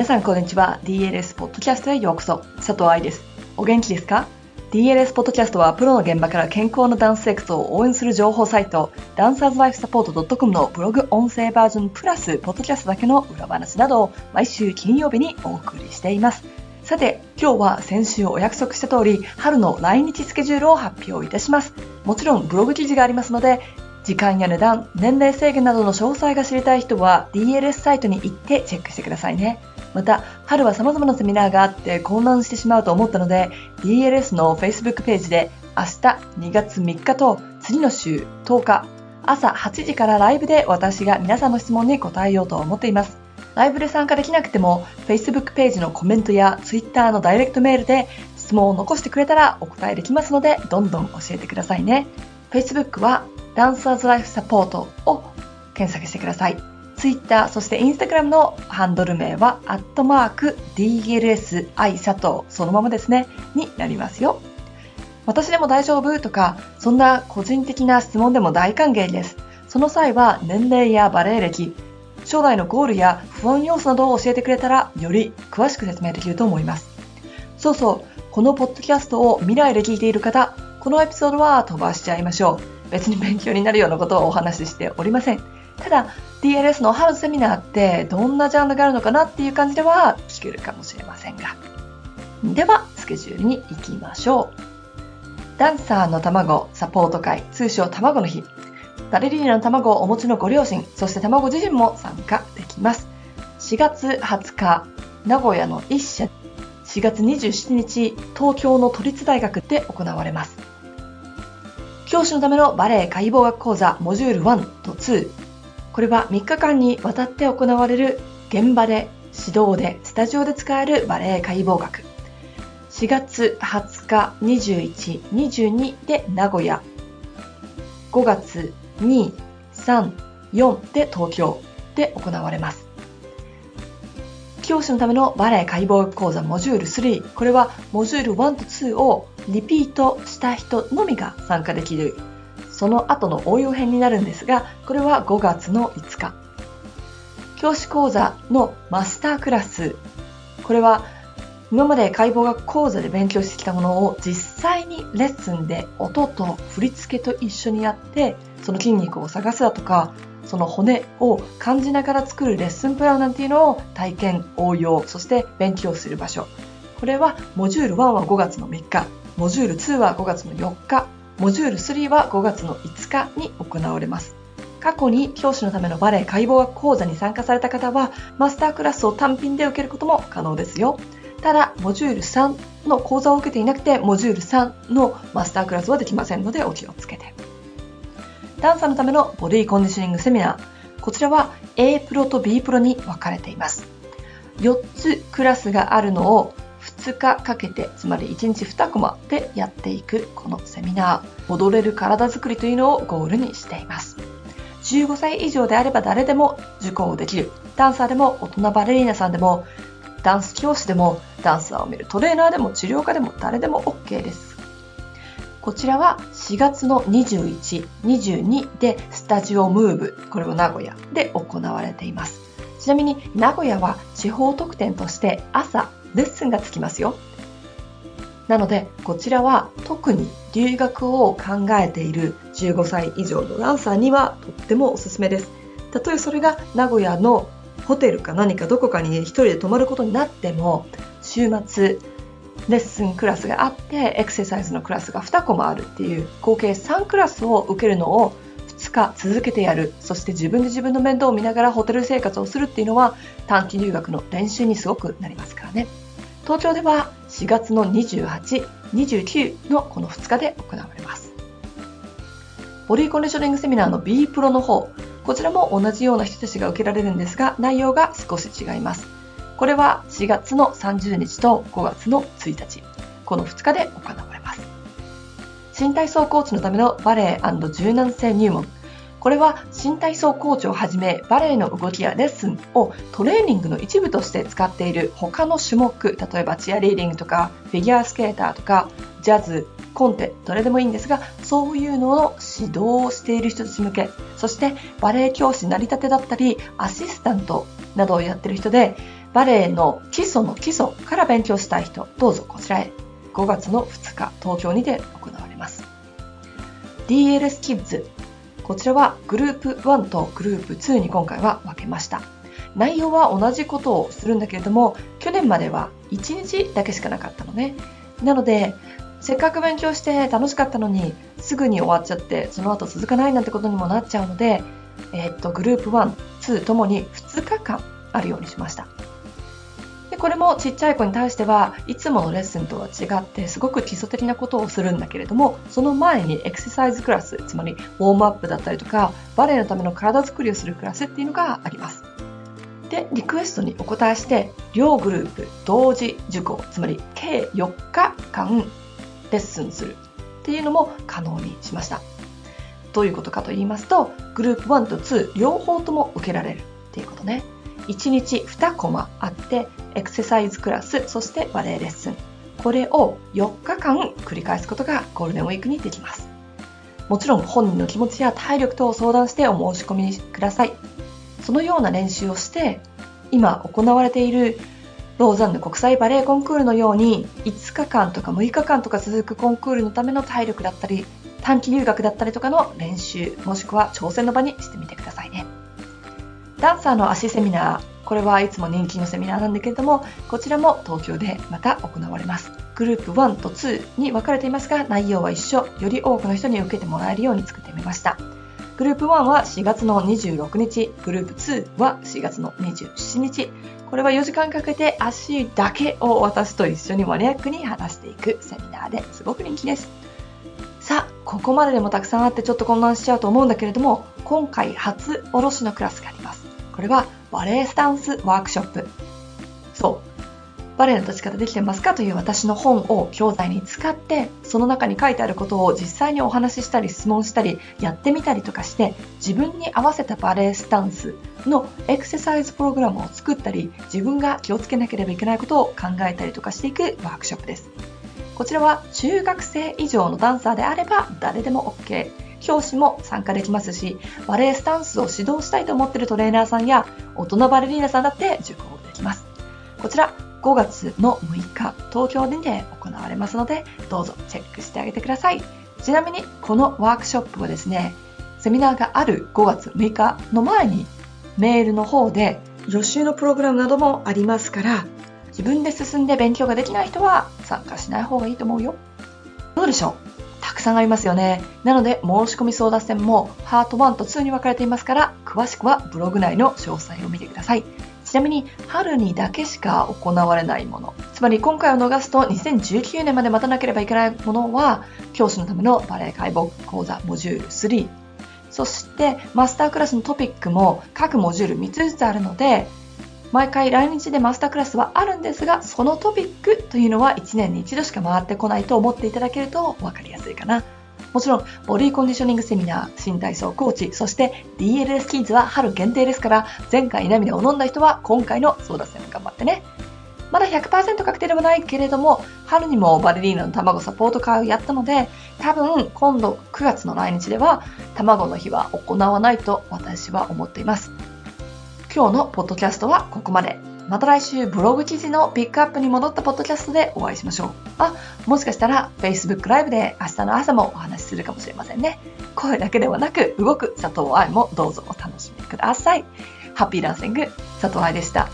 皆さんこんにちは。DLS ポッドキャストへようこそ。佐藤愛です。お元気ですか？DLS ポッドキャストはプロの現場から健康なダンス生活を応援する情報サイト、ダンサーズライフサポート .com のブログ音声バージョンプラス、ポッドキャストだけの裏話などを毎週金曜日にお送りしています。さて、今日は先週お約束した通り、春の来日スケジュールを発表いたします。もちろんブログ記事がありますので、時間や値段、年齢制限などの詳細が知りたい人は DLS サイトに行ってチェックしてくださいね。また、春は様々なセミナーがあって混乱してしまうと思ったので、DLS の Facebook ページで明日2月3日と次の週10日朝8時からライブで私が皆さんの質問に答えようと思っています。ライブで参加できなくても Facebook ページのコメントや Twitter のダイレクトメールで質問を残してくれたらお答えできますのでどんどん教えてくださいね。Facebook はダンサーズライフサポートを検索してください。Twitter、そして Instagram のハンドル名は、アットマーク DLSI 佐藤、そのままですね、になりますよ。私でも大丈夫とか、そんな個人的な質問でも大歓迎です。その際は年齢やバレエ歴、将来のゴールや不安要素などを教えてくれたら、より詳しく説明できると思います。そうそう、このポッドキャストを未来で聞いている方、このエピソードは飛ばしちゃいましょう。別に勉強になるようなことをお話ししておりません。ただ、DLS の春セミナーってどんなジャンルがあるのかなっていう感じでは聞けるかもしれませんが。では、スケジュールに行きましょう。ダンサーの卵サポート会、通称卵の日。バレリーナの卵をお持ちのご両親、そして卵自身も参加できます。4月20日、名古屋の一社、4月27日、東京の都立大学で行われます。教師のためのバレエ解剖学講座モジュール1と2。これは3日間にわたって行われる現場で、指導で、スタジオで使えるバレエ解剖学。4月20日、21、22で名古屋。5月2、3、4で東京で行われます。教師のためのバレエ解剖学講座モジュール3。これはモジュール1と2をリピートした人のみが参加できるその後の応用編になるんですがこれは5月の5日。教師講座のマスタークラス。これは今まで解剖学講座で勉強してきたものを実際にレッスンで音と振り付けと一緒にやってその筋肉を探すだとかその骨を感じながら作るレッスンプランなんていうのを体験応用そして勉強する場所。これはモジュール1は5月の3日。モジュール2は5月の4日、モジュール3は5月の5日に行われます。過去に教師のためのバレエ解剖学講座に参加された方は、マスタークラスを単品で受けることも可能ですよ。ただ、モジュール3の講座を受けていなくて、モジュール3のマスタークラスはできませんのでお気をつけて。ダンサーのためのボディコンディショニングセミナー。こちらは A プロと B プロに分かれています。4つクラスがあるのを2日かけて、つまり1日2コマでやっていくこのセミナー、踊れる体づくりというのをゴールにしています。15歳以上であれば誰でも受講できる。ダンサーでも大人バレリーナさんでも、ダンス教師でも、ダンサーを見るトレーナーでも治療家でも誰でも OK です。こちらは4月の21、22でスタジオムーブ、これは名古屋で行われています。ちなみに名古屋は地方特典として朝レッスンがつきますよ。なので、こちらは特に留学を考えている15歳以上のダンサーにはとってもおすすめです。たとえそれが名古屋のホテルか何かどこかに一人で泊まることになっても、週末、レッスンクラスがあって、エクササイズのクラスが2個もあるっていう、合計3クラスを受けるのを2日続けてやる、そして自分で自分の面倒を見ながらホテル生活をするっていうのは短期留学の練習にすごくなりますからね。東京では4月の28、29のこの2日で行われます。ボディコンディショニングセミナーの B プロの方、こちらも同じような人たちが受けられるんですが、内容が少し違います。これは4月の30日と5月の1日、この2日で行われます。新体操コーチのためのバレエ柔軟性入門。これは新体操コーチをはじめバレエの動きやレッスンをトレーニングの一部として使っている他の種目例えばチアリーディングとかフィギュアスケーターとかジャズコンテどれでもいいんですがそういうのを指導をしている人たち向けそしてバレエ教師なりたてだったりアシスタントなどをやってる人でバレエの基礎の基礎から勉強したい人、どうぞこちらへ。5月の2日、東京にて行われます。DLS Kids。こちらはグループ1とグループ2に今回は分けました。内容は同じことをするんだけれども、去年までは1日だけしかなかったのね。なので、せっかく勉強して楽しかったのに、すぐに終わっちゃって、その後続かないなんてことにもなっちゃうので、えー、っと、グループ1、2ともに2日間あるようにしました。これもちっちゃい子に対してはいつものレッスンとは違ってすごく基礎的なことをするんだけれどもその前にエクササイズクラスつまりウォームアップだったりとかバレエのための体作りをするクラスっていうのがあります。でリクエストにお答えして両グループ同時受講つまり計4日間レッスンする。っていうのも可能にしました。どういうことかと言いますとグループ1と2両方とも受けられるっていうことね。1日2コマあってエクササイズクラスそしてバレエレッスン。これを4日間繰り返すことがゴールデンウィークにできます。もちろん本人の気持ちや体力と相談してお申し込みください。そのような練習をして今行われているローザンヌ国際バレエコンクールのように5日間とか6日間とか続くコンクールのための体力だったり短期留学だったりとかの練習もしくは挑戦の場にしてみてくださいね。ダンサーの足セミナーこれはいつも人気のセミナーなんだけれどもこちらも東京でまた行われますグループ1と2に分かれていますが内容は一緒より多くの人に受けてもらえるように作ってみましたグループ1は4月の26日、グループ2は4月の27日。これは4時間かけて足だけを私と一緒にマニアックに話していくセミナーですごく人気です。さあ、ここまででもたくさんあってちょっと混乱しちゃうと思うんだけれども、今回初おろしのクラスがあります。これはバレエスタンスワークショップ。そう、バレエの立ち方できてますかという私の本を教材に使ってその中に書いてあることを実際にお話ししたり質問したりやってみたりとかして自分に合わせたバレエスタンスのエクササイズプログラムを作ったり自分が気をつけなければいけないことを考えたりとかしていくワークショップです。こちらは中学生以上のダンサーであれば誰でも OK 教師も参加できますしバレエスタンスを指導したいと思っているトレーナーさんや大人バレリーナさんだって受講できますこちら5月の6日、東京で行われますので、どうぞチェックしてあげてください。ちなみに、このワークショップはですね、セミナーがある5月6日の前に、メールの方で予習のプログラムなどもありますから、自分で進んで勉強ができない人は参加しない方がいいと思うよ。どうでしょう？たくさんありますよね。なので、申し込み争奪戦もハート1と2に分かれていますから、詳しくはブログ内の詳細を見てください。ちなみに春にだけしか行われないものつまり今回を逃すと2019年まで待たなければいけないものは教師のためのバレエ解剖講座モジュール3そしてマスタークラスのトピックも各モジュール3つずつあるので毎回来日でマスタークラスはあるんですがそのトピックというのは1年に1度しか回ってこないと思っていただけると分かりやすいかな。もちろん、ボディコンディショニングセミナー、新体操コーチ、そして DLS キッズは春限定ですから、前回涙を飲んだ人は今回の争奪戦頑張ってね。まだ100%確定ではないけれども、春にもバレリーナの卵サポート会をやったので、多分今度9月の来日では卵の日は行わないと私は思っています。今日のポッドキャストはここまで。また来週ブログ記事のピックアップに戻ったポッドキャストでお会いしましょう。あ、もしかしたら Facebook ライブで明日の朝もお話しするかもしれませんね。声だけではなく動く佐藤愛もどうぞお楽しみください。ハッピーランシング佐藤愛でした。